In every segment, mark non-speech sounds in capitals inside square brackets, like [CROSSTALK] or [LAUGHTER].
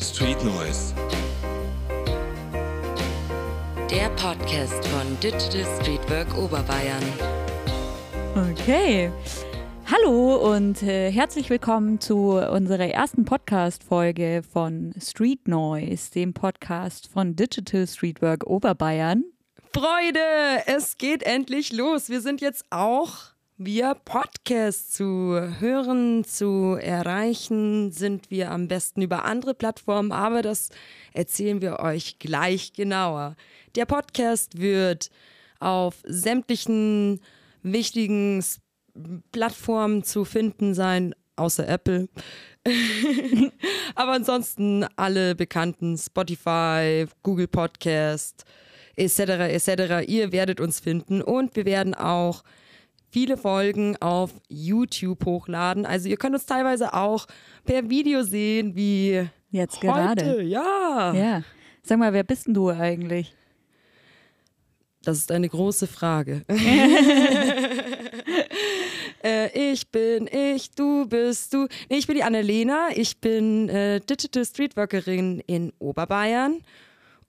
Street Noise. Der Podcast von Digital Streetwork Oberbayern. Okay. Hallo und äh, herzlich willkommen zu unserer ersten Podcast-Folge von Street Noise, dem Podcast von Digital Streetwork Oberbayern. Freude, es geht endlich los. Wir sind jetzt auch via Podcast zu hören, zu erreichen. Sind wir am besten über andere Plattformen, aber das erzählen wir euch gleich genauer. Der Podcast wird auf sämtlichen wichtigen Plattformen zu finden sein, außer Apple. [LAUGHS] Aber ansonsten alle bekannten Spotify, Google Podcast etc. etc. Ihr werdet uns finden und wir werden auch viele Folgen auf YouTube hochladen. Also ihr könnt uns teilweise auch per Video sehen, wie Jetzt heute. gerade. Ja. Ja. Sag mal, wer bist denn du eigentlich? Das ist eine große Frage. [LAUGHS] [LAUGHS] äh, ich bin ich, du bist du. Nee, ich bin die Annelena. Ich bin äh, Digital Streetworkerin in Oberbayern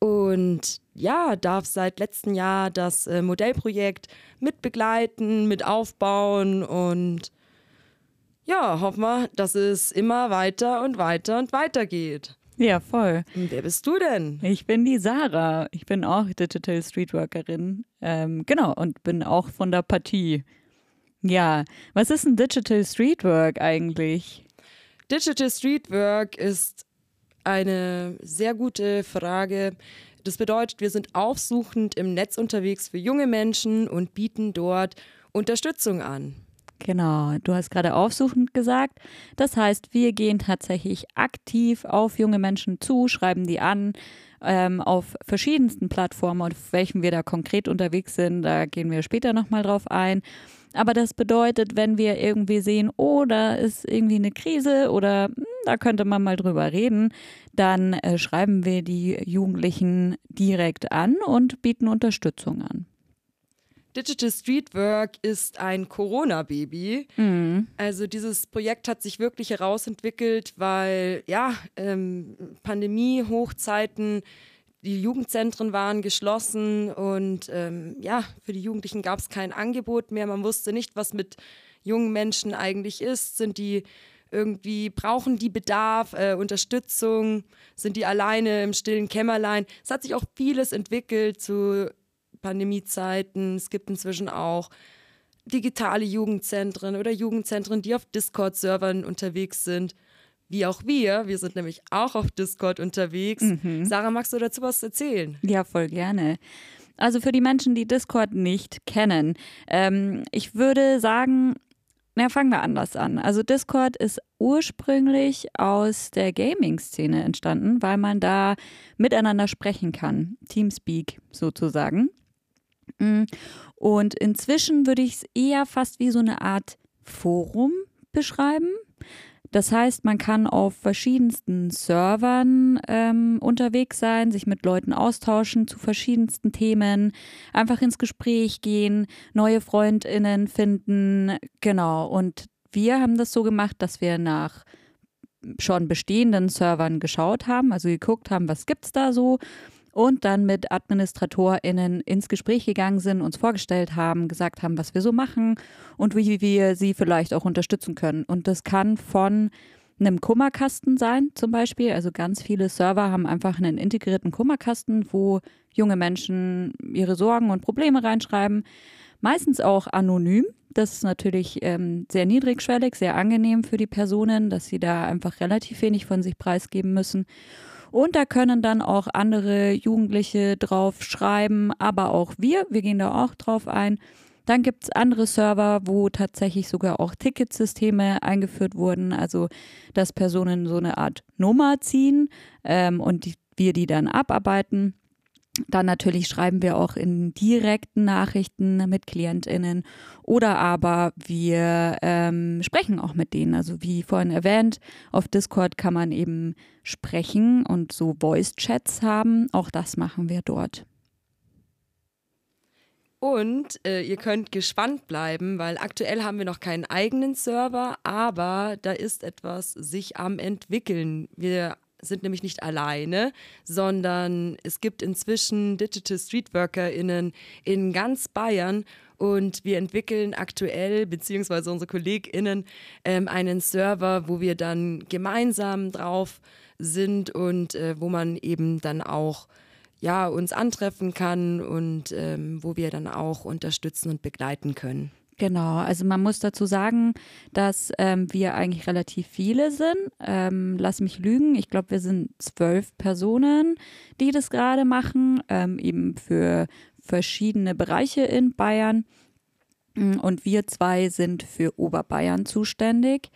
und ja, darf seit letztem Jahr das äh, Modellprojekt mitbegleiten, mit aufbauen und ja, hoffen wir, dass es immer weiter und weiter und weiter geht. Ja, voll. Und wer bist du denn? Ich bin die Sarah. Ich bin auch Digital Streetworkerin. Ähm, genau, und bin auch von der Partie. Ja, was ist ein Digital Streetwork eigentlich? Digital Streetwork ist eine sehr gute Frage. Das bedeutet, wir sind aufsuchend im Netz unterwegs für junge Menschen und bieten dort Unterstützung an. Genau, du hast gerade aufsuchend gesagt. Das heißt, wir gehen tatsächlich aktiv auf junge Menschen zu, schreiben die an ähm, auf verschiedensten Plattformen, auf welchen wir da konkret unterwegs sind. Da gehen wir später nochmal drauf ein. Aber das bedeutet, wenn wir irgendwie sehen, oh, da ist irgendwie eine Krise oder hm, da könnte man mal drüber reden, dann äh, schreiben wir die Jugendlichen direkt an und bieten Unterstützung an. Digital Streetwork ist ein Corona-Baby. Mhm. Also dieses Projekt hat sich wirklich herausentwickelt, weil ja, ähm, Pandemie, Hochzeiten, die Jugendzentren waren geschlossen und ähm, ja, für die Jugendlichen gab es kein Angebot mehr. Man wusste nicht, was mit jungen Menschen eigentlich ist. Sind die irgendwie, brauchen die Bedarf, äh, Unterstützung? Sind die alleine im stillen Kämmerlein? Es hat sich auch vieles entwickelt zu Pandemiezeiten. Es gibt inzwischen auch digitale Jugendzentren oder Jugendzentren, die auf Discord-Servern unterwegs sind. Wie auch wir. Wir sind nämlich auch auf Discord unterwegs. Sarah, magst du dazu was erzählen? Ja, voll gerne. Also für die Menschen, die Discord nicht kennen, ähm, ich würde sagen, na, fangen wir anders an. Also Discord ist ursprünglich aus der Gaming-Szene entstanden, weil man da miteinander sprechen kann. Teamspeak sozusagen. Mm. Und inzwischen würde ich es eher fast wie so eine Art Forum beschreiben. Das heißt, man kann auf verschiedensten Servern ähm, unterwegs sein, sich mit Leuten austauschen zu verschiedensten Themen, einfach ins Gespräch gehen, neue Freundinnen finden. Genau. Und wir haben das so gemacht, dass wir nach schon bestehenden Servern geschaut haben, also geguckt haben, was gibt's da so und dann mit AdministratorInnen ins Gespräch gegangen sind, uns vorgestellt haben, gesagt haben, was wir so machen und wie wir sie vielleicht auch unterstützen können. Und das kann von einem Kummerkasten sein, zum Beispiel. Also ganz viele Server haben einfach einen integrierten Kummerkasten, wo junge Menschen ihre Sorgen und Probleme reinschreiben. Meistens auch anonym. Das ist natürlich ähm, sehr niedrigschwellig, sehr angenehm für die Personen, dass sie da einfach relativ wenig von sich preisgeben müssen. Und da können dann auch andere Jugendliche drauf schreiben, aber auch wir. Wir gehen da auch drauf ein. Dann gibt es andere Server, wo tatsächlich sogar auch Ticketsysteme eingeführt wurden, also dass Personen so eine Art Nummer ziehen ähm, und die, wir die dann abarbeiten. Dann natürlich schreiben wir auch in direkten Nachrichten mit KlientInnen oder aber wir ähm, sprechen auch mit denen. Also wie vorhin erwähnt, auf Discord kann man eben sprechen und so Voice-Chats haben. Auch das machen wir dort. Und äh, ihr könnt gespannt bleiben, weil aktuell haben wir noch keinen eigenen Server, aber da ist etwas sich am entwickeln. Wir sind nämlich nicht alleine, sondern es gibt inzwischen Digital StreetworkerInnen in ganz Bayern und wir entwickeln aktuell, beziehungsweise unsere KollegInnen, ähm, einen Server, wo wir dann gemeinsam drauf sind und äh, wo man eben dann auch ja, uns antreffen kann und ähm, wo wir dann auch unterstützen und begleiten können. Genau, also man muss dazu sagen, dass ähm, wir eigentlich relativ viele sind. Ähm, lass mich lügen, ich glaube, wir sind zwölf Personen, die das gerade machen, ähm, eben für verschiedene Bereiche in Bayern. Mm, und wir zwei sind für Oberbayern zuständig,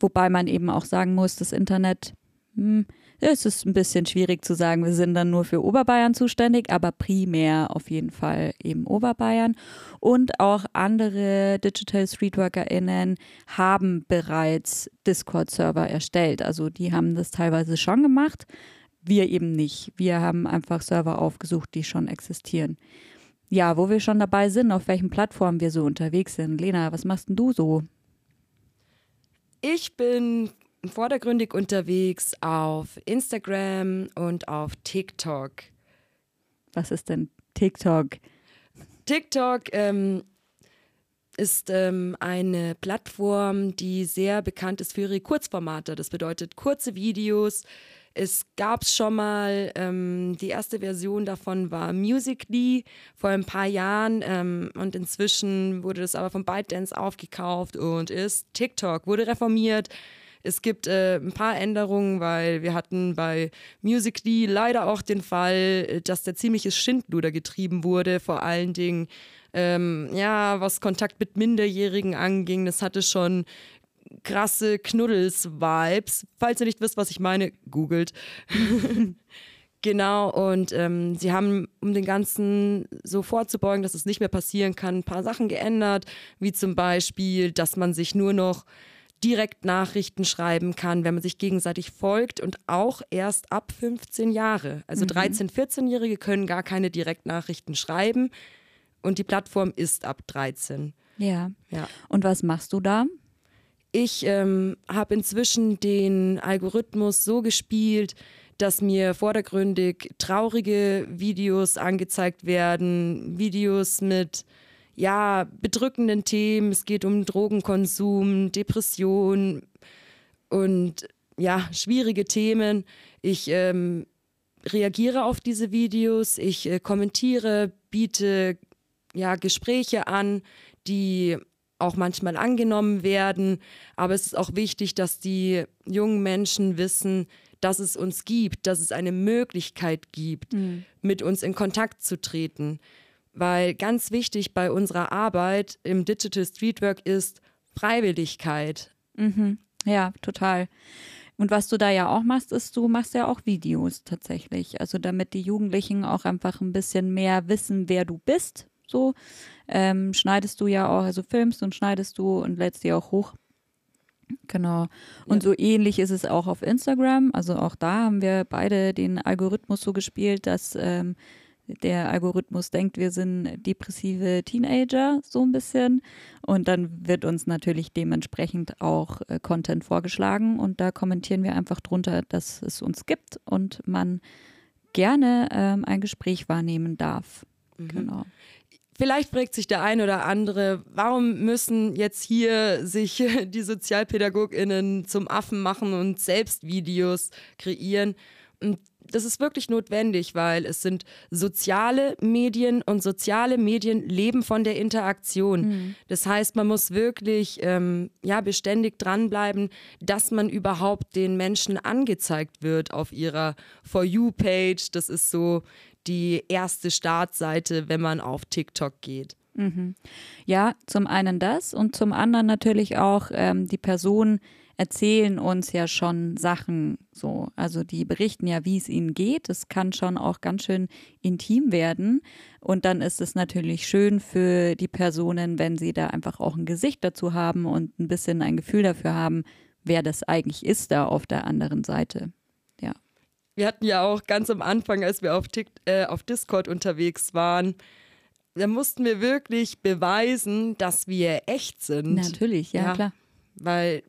wobei man eben auch sagen muss, das Internet hm, es ist ein bisschen schwierig zu sagen, wir sind dann nur für Oberbayern zuständig, aber primär auf jeden Fall eben Oberbayern. Und auch andere Digital StreetworkerInnen haben bereits Discord-Server erstellt. Also die haben das teilweise schon gemacht, wir eben nicht. Wir haben einfach Server aufgesucht, die schon existieren. Ja, wo wir schon dabei sind, auf welchen Plattformen wir so unterwegs sind. Lena, was machst denn du so? Ich bin vordergründig unterwegs auf Instagram und auf TikTok. Was ist denn TikTok? TikTok ähm, ist ähm, eine Plattform, die sehr bekannt ist für ihre Kurzformate. Das bedeutet kurze Videos. Es gab schon mal, ähm, die erste Version davon war Musically vor ein paar Jahren ähm, und inzwischen wurde das aber von ByteDance aufgekauft und ist TikTok, wurde reformiert es gibt äh, ein paar Änderungen, weil wir hatten bei Musically leider auch den Fall, äh, dass der ziemliches Schindluder getrieben wurde, vor allen Dingen ähm, ja, was Kontakt mit Minderjährigen anging. Das hatte schon krasse Knuddels-Vibes. Falls ihr nicht wisst, was ich meine, googelt. [LAUGHS] Genau, und ähm, sie haben, um den Ganzen so vorzubeugen, dass es nicht mehr passieren kann, ein paar Sachen geändert, wie zum Beispiel, dass man sich nur noch direkt Nachrichten schreiben kann, wenn man sich gegenseitig folgt und auch erst ab 15 Jahre. Also mhm. 13-, 14-Jährige können gar keine Direktnachrichten schreiben und die Plattform ist ab 13. Ja. ja. Und was machst du da? Ich ähm, habe inzwischen den Algorithmus so gespielt, dass mir vordergründig traurige Videos angezeigt werden, Videos mit ja, bedrückenden Themen. Es geht um Drogenkonsum, Depression und ja, schwierige Themen. Ich ähm, reagiere auf diese Videos, ich äh, kommentiere, biete ja, Gespräche an, die auch manchmal angenommen werden. Aber es ist auch wichtig, dass die jungen Menschen wissen, dass es uns gibt, dass es eine Möglichkeit gibt, mhm. mit uns in Kontakt zu treten. Weil ganz wichtig bei unserer Arbeit im Digital Streetwork ist Freiwilligkeit. Mhm. Ja, total. Und was du da ja auch machst, ist, du machst ja auch Videos tatsächlich. Also damit die Jugendlichen auch einfach ein bisschen mehr wissen, wer du bist. So ähm, schneidest du ja auch, also filmst und schneidest du und lädst die auch hoch. Genau. Und ja. so ähnlich ist es auch auf Instagram. Also auch da haben wir beide den Algorithmus so gespielt, dass ähm, der Algorithmus denkt, wir sind depressive Teenager, so ein bisschen. Und dann wird uns natürlich dementsprechend auch äh, Content vorgeschlagen. Und da kommentieren wir einfach drunter, dass es uns gibt und man gerne ähm, ein Gespräch wahrnehmen darf. Mhm. Genau. Vielleicht fragt sich der ein oder andere, warum müssen jetzt hier sich [LAUGHS] die SozialpädagogInnen zum Affen machen und selbst Videos kreieren? Und das ist wirklich notwendig, weil es sind soziale Medien und soziale Medien leben von der Interaktion. Mhm. Das heißt, man muss wirklich ähm, ja, beständig dranbleiben, dass man überhaupt den Menschen angezeigt wird auf ihrer For You-Page. Das ist so die erste Startseite, wenn man auf TikTok geht. Mhm. Ja, zum einen das und zum anderen natürlich auch ähm, die Person, erzählen uns ja schon Sachen so. Also die berichten ja, wie es ihnen geht. Es kann schon auch ganz schön intim werden. Und dann ist es natürlich schön für die Personen, wenn sie da einfach auch ein Gesicht dazu haben und ein bisschen ein Gefühl dafür haben, wer das eigentlich ist da auf der anderen Seite. Ja. Wir hatten ja auch ganz am Anfang, als wir auf, Tick, äh, auf Discord unterwegs waren, da mussten wir wirklich beweisen, dass wir echt sind. Natürlich, ja, Ja. klar. Weil,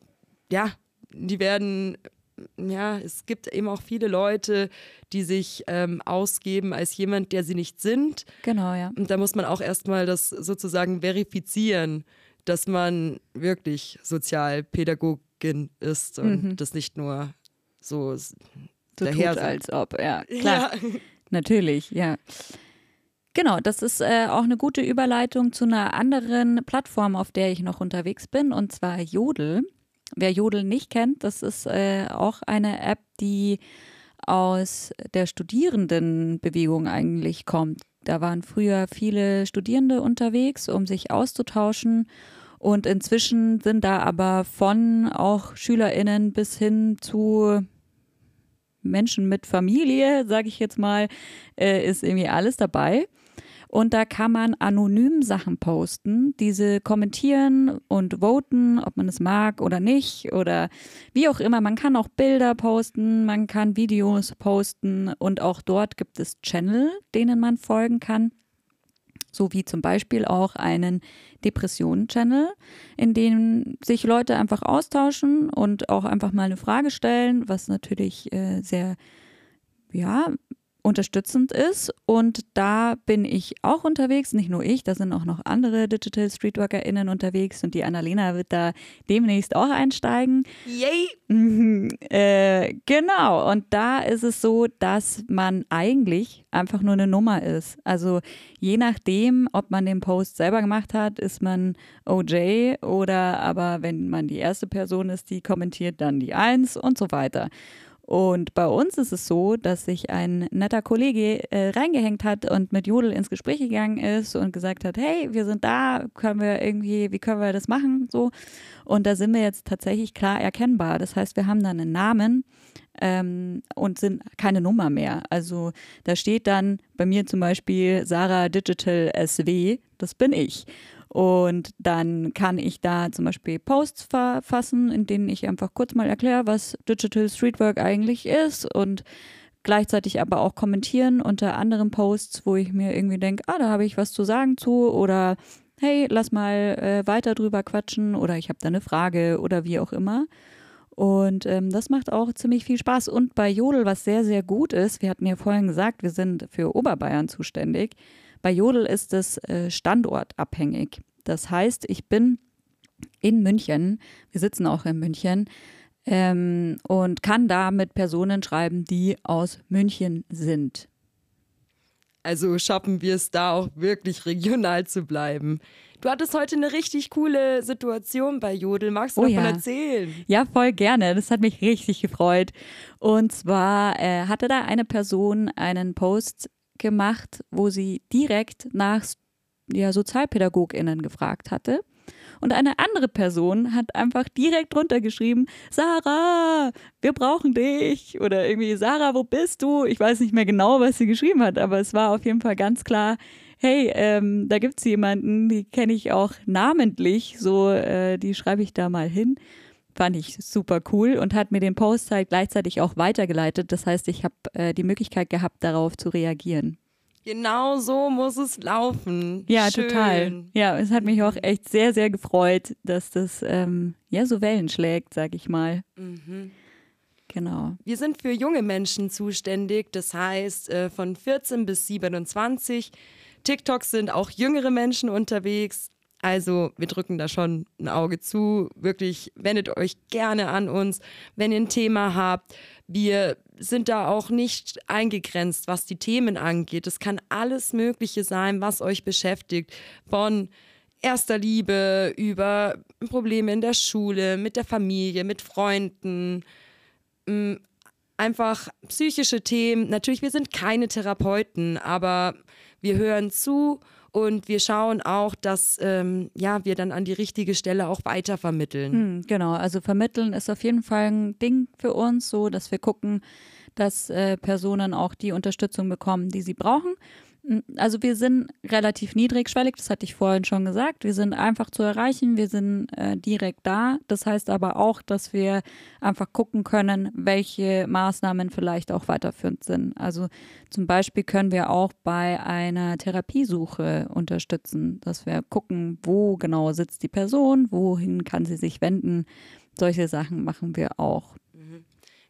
ja, die werden, ja, es gibt eben auch viele Leute, die sich ähm, ausgeben als jemand, der sie nicht sind. Genau, ja. Und da muss man auch erstmal das sozusagen verifizieren, dass man wirklich Sozialpädagogin ist und das nicht nur so So tut, daher sagt. als ob, ja, klar. Ja. Natürlich, ja. Genau, das ist äh, auch eine gute Überleitung zu einer anderen Plattform, auf der ich noch unterwegs bin, und zwar Jodel. Wer Jodel nicht kennt, das ist äh, auch eine App, die aus der Studierendenbewegung eigentlich kommt. Da waren früher viele Studierende unterwegs, um sich auszutauschen. Und inzwischen sind da aber von auch SchülerInnen bis hin zu Menschen mit Familie, sage ich jetzt mal, äh, ist irgendwie alles dabei. Und da kann man anonym Sachen posten, diese kommentieren und voten, ob man es mag oder nicht oder wie auch immer. Man kann auch Bilder posten, man kann Videos posten und auch dort gibt es Channel, denen man folgen kann. So wie zum Beispiel auch einen Depressionen-Channel, in dem sich Leute einfach austauschen und auch einfach mal eine Frage stellen, was natürlich äh, sehr, ja, unterstützend ist. Und da bin ich auch unterwegs, nicht nur ich, da sind auch noch andere Digital StreetworkerInnen unterwegs und die Annalena wird da demnächst auch einsteigen. Yay! Mhm, äh, genau, und da ist es so, dass man eigentlich einfach nur eine Nummer ist. Also je nachdem, ob man den Post selber gemacht hat, ist man OJ oder aber wenn man die erste Person ist, die kommentiert, dann die Eins und so weiter. Und bei uns ist es so, dass sich ein netter Kollege äh, reingehängt hat und mit Jodel ins Gespräch gegangen ist und gesagt hat, hey, wir sind da, können wir irgendwie, wie können wir das machen? So. Und da sind wir jetzt tatsächlich klar erkennbar. Das heißt, wir haben dann einen Namen ähm, und sind keine Nummer mehr. Also da steht dann bei mir zum Beispiel Sarah Digital SW, das bin ich. Und dann kann ich da zum Beispiel Posts verfassen, in denen ich einfach kurz mal erkläre, was Digital Streetwork eigentlich ist und gleichzeitig aber auch kommentieren unter anderen Posts, wo ich mir irgendwie denke, ah, da habe ich was zu sagen zu oder hey, lass mal äh, weiter drüber quatschen oder ich habe da eine Frage oder wie auch immer. Und ähm, das macht auch ziemlich viel Spaß. Und bei Jodel, was sehr, sehr gut ist, wir hatten ja vorhin gesagt, wir sind für Oberbayern zuständig. Bei Jodel ist es äh, standortabhängig. Das heißt, ich bin in München, wir sitzen auch in München ähm, und kann da mit Personen schreiben, die aus München sind. Also schaffen wir es da auch wirklich regional zu bleiben. Du hattest heute eine richtig coole Situation bei Jodel. Magst du Oh davon ja. erzählen? Ja, voll gerne. Das hat mich richtig gefreut. Und zwar äh, hatte da eine Person einen Post gemacht, wo sie direkt nach ja, SozialpädagogInnen gefragt hatte. Und eine andere Person hat einfach direkt drunter geschrieben, Sarah, wir brauchen dich. Oder irgendwie, Sarah, wo bist du? Ich weiß nicht mehr genau, was sie geschrieben hat, aber es war auf jeden Fall ganz klar, hey, ähm, da gibt es jemanden, die kenne ich auch namentlich, so, äh, die schreibe ich da mal hin. Fand ich super cool und hat mir den Post halt gleichzeitig auch weitergeleitet. Das heißt, ich habe äh, die Möglichkeit gehabt, darauf zu reagieren. Genau so muss es laufen. Ja, Schön. total. Ja, es hat mich auch echt sehr, sehr gefreut, dass das ähm, ja so Wellen schlägt, sag ich mal. Mhm. Genau. Wir sind für junge Menschen zuständig, das heißt äh, von 14 bis 27. TikToks sind auch jüngere Menschen unterwegs. Also wir drücken da schon ein Auge zu. Wirklich, wendet euch gerne an uns, wenn ihr ein Thema habt. Wir sind da auch nicht eingegrenzt, was die Themen angeht. Es kann alles Mögliche sein, was euch beschäftigt. Von erster Liebe über Probleme in der Schule, mit der Familie, mit Freunden, mh, einfach psychische Themen. Natürlich, wir sind keine Therapeuten, aber wir hören zu und wir schauen auch, dass ähm, ja, wir dann an die richtige Stelle auch weitervermitteln. Hm, genau, also vermitteln ist auf jeden Fall ein Ding für uns, so dass wir gucken, dass äh, Personen auch die Unterstützung bekommen, die sie brauchen. Also wir sind relativ niedrigschwellig, das hatte ich vorhin schon gesagt. Wir sind einfach zu erreichen, wir sind äh, direkt da. Das heißt aber auch, dass wir einfach gucken können, welche Maßnahmen vielleicht auch weiterführend sind. Also zum Beispiel können wir auch bei einer Therapiesuche unterstützen, dass wir gucken, wo genau sitzt die Person, wohin kann sie sich wenden. Solche Sachen machen wir auch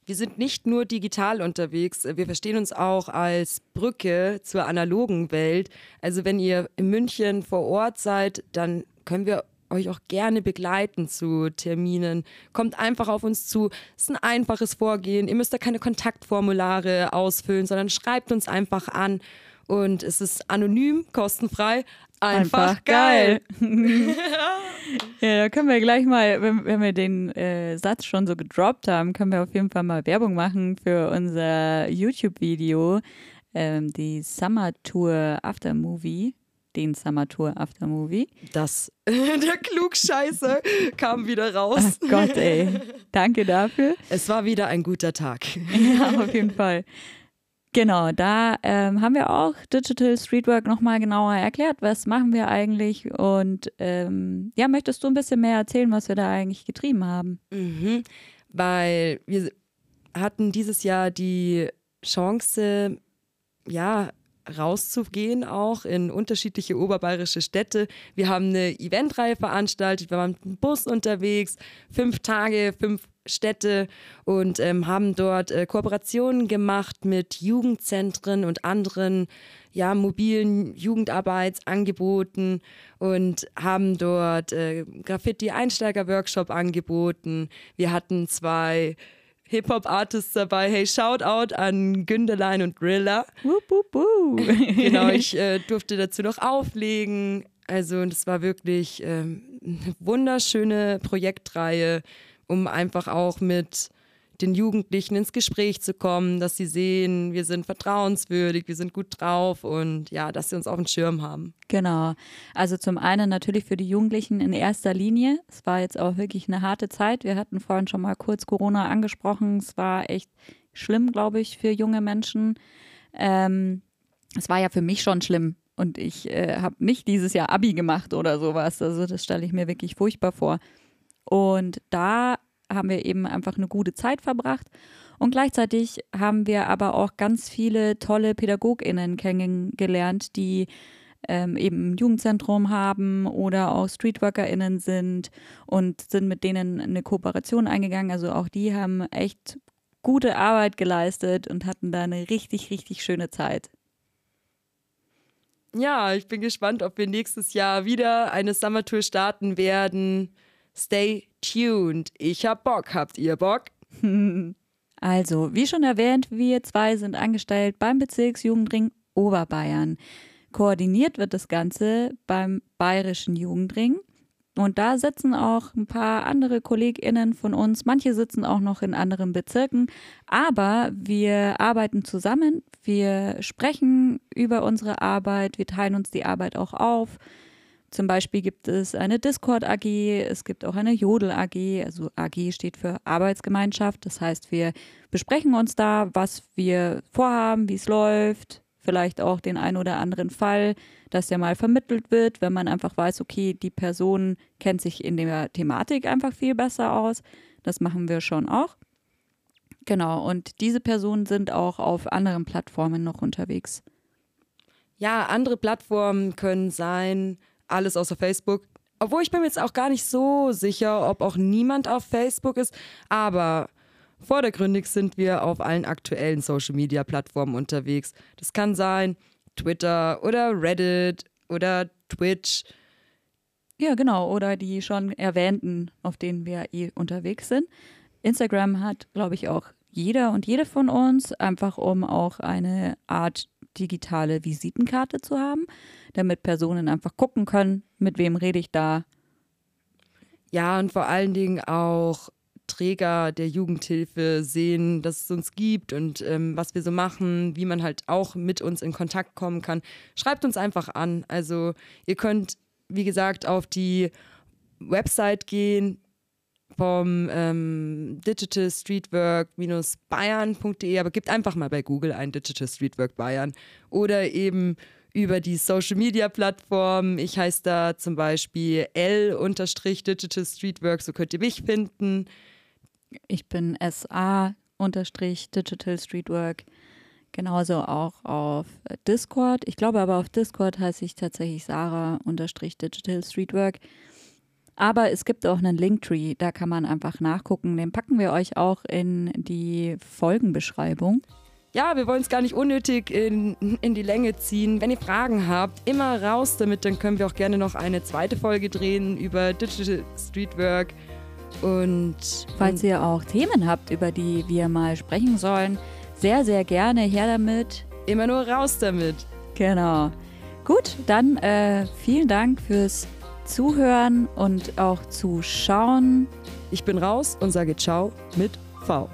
wir sind nicht nur digital unterwegs, wir verstehen uns auch als Brücke zur analogen Welt. Also wenn ihr in München vor Ort seid, dann können wir euch auch gerne begleiten zu Terminen. Kommt einfach auf uns zu. Es ist ein einfaches Vorgehen. Ihr müsst da keine Kontaktformulare ausfüllen, sondern schreibt uns einfach an. Und es ist anonym, kostenfrei, einfach, einfach geil. geil. [LAUGHS] ja, da können wir gleich mal, wenn, wenn wir den äh, Satz schon so gedroppt haben, können wir auf jeden Fall mal Werbung machen für unser YouTube-Video, ähm, die Summer Tour After Movie den Summer Tour After Movie. Das, [LAUGHS] der Klugscheiße [LAUGHS] kam wieder raus. Ach Gott, ey. Danke dafür. Es war wieder ein guter Tag. Ja, auf jeden Fall. Genau, da ähm, haben wir auch Digital Streetwork nochmal genauer erklärt, was machen wir eigentlich? Und ähm, ja, möchtest du ein bisschen mehr erzählen, was wir da eigentlich getrieben haben? Mhm, weil wir hatten dieses Jahr die Chance, ja, rauszugehen auch in unterschiedliche oberbayerische Städte. Wir haben eine Eventreihe veranstaltet, wir waren mit dem Bus unterwegs, fünf Tage, fünf Städte und ähm, haben dort äh, Kooperationen gemacht mit Jugendzentren und anderen ja, mobilen Jugendarbeitsangeboten und haben dort äh, Graffiti-Einsteiger-Workshop angeboten. Wir hatten zwei Hip-Hop-Artists dabei. Hey, Shoutout an Gündelein und Rilla. Wup, wup, wup. [LAUGHS] genau, ich [LAUGHS] äh, durfte dazu noch auflegen. Also, das war wirklich ähm, eine wunderschöne Projektreihe um einfach auch mit den Jugendlichen ins Gespräch zu kommen, dass sie sehen, wir sind vertrauenswürdig, wir sind gut drauf und ja, dass sie uns auf dem Schirm haben. Genau. Also zum einen natürlich für die Jugendlichen in erster Linie. Es war jetzt auch wirklich eine harte Zeit. Wir hatten vorhin schon mal kurz Corona angesprochen. Es war echt schlimm, glaube ich, für junge Menschen. Ähm, es war ja für mich schon schlimm. Und ich äh, habe nicht dieses Jahr Abi gemacht oder sowas. Also das stelle ich mir wirklich furchtbar vor. Und da haben wir eben einfach eine gute Zeit verbracht. Und gleichzeitig haben wir aber auch ganz viele tolle PädagogInnen kennengelernt, die ähm, eben ein Jugendzentrum haben oder auch StreetworkerInnen sind und sind mit denen eine Kooperation eingegangen. Also auch die haben echt gute Arbeit geleistet und hatten da eine richtig, richtig schöne Zeit. Ja, ich bin gespannt, ob wir nächstes Jahr wieder eine Summertour starten werden. Stay tuned. Ich hab Bock. Habt ihr Bock? [LAUGHS] Also, wie schon erwähnt, wir zwei sind angestellt beim Bezirksjugendring Oberbayern. Koordiniert wird das Ganze beim Bayerischen Jugendring. Und da sitzen auch ein paar andere KollegInnen von uns. Manche sitzen auch noch in anderen Bezirken. Aber wir arbeiten zusammen. Wir sprechen über unsere Arbeit. Wir teilen uns die Arbeit auch auf. Zum Beispiel gibt es eine Discord AG, es gibt auch eine Jodel AG. Also AG steht für Arbeitsgemeinschaft. Das heißt, wir besprechen uns da, was wir vorhaben, wie es läuft, vielleicht auch den einen oder anderen Fall, dass der mal vermittelt wird, wenn man einfach weiß, okay, die Person kennt sich in der Thematik einfach viel besser aus. Das machen wir schon auch. Genau, und diese Personen sind auch auf anderen Plattformen noch unterwegs. Ja, andere Plattformen können sein alles außer Facebook. Obwohl ich bin mir jetzt auch gar nicht so sicher, ob auch niemand auf Facebook ist, aber vordergründig sind wir auf allen aktuellen Social-Media-Plattformen unterwegs. Das kann sein Twitter oder Reddit oder Twitch. Ja, genau, oder die schon erwähnten, auf denen wir eh unterwegs sind. Instagram hat, glaube ich, auch jeder und jede von uns, einfach um auch eine Art digitale Visitenkarte zu haben, damit Personen einfach gucken können, mit wem rede ich da. Ja, und vor allen Dingen auch Träger der Jugendhilfe sehen, dass es uns gibt und ähm, was wir so machen, wie man halt auch mit uns in Kontakt kommen kann. Schreibt uns einfach an. Also ihr könnt, wie gesagt, auf die Website gehen vom ähm, Digital Streetwork-bayern.de, aber gebt einfach mal bei Google ein Digital Streetwork Bayern oder eben über die Social Media Plattform. Ich heiße da zum Beispiel L-Digital Streetwork, so könnt ihr mich finden. Ich bin SA-Digital Streetwork. Genauso auch auf Discord. Ich glaube aber auf Discord heiße ich tatsächlich Sarah-Digital Streetwork. Aber es gibt auch einen Linktree, da kann man einfach nachgucken. Den packen wir euch auch in die Folgenbeschreibung. Ja, wir wollen es gar nicht unnötig in, in die Länge ziehen. Wenn ihr Fragen habt, immer raus damit, dann können wir auch gerne noch eine zweite Folge drehen über Digital Streetwork. Und falls ihr auch Themen habt, über die wir mal sprechen sollen, sehr, sehr gerne her damit. Immer nur raus damit. Genau. Gut, dann äh, vielen Dank fürs Zuhören und auch Zuschauen. Ich bin raus und sage Ciao mit V.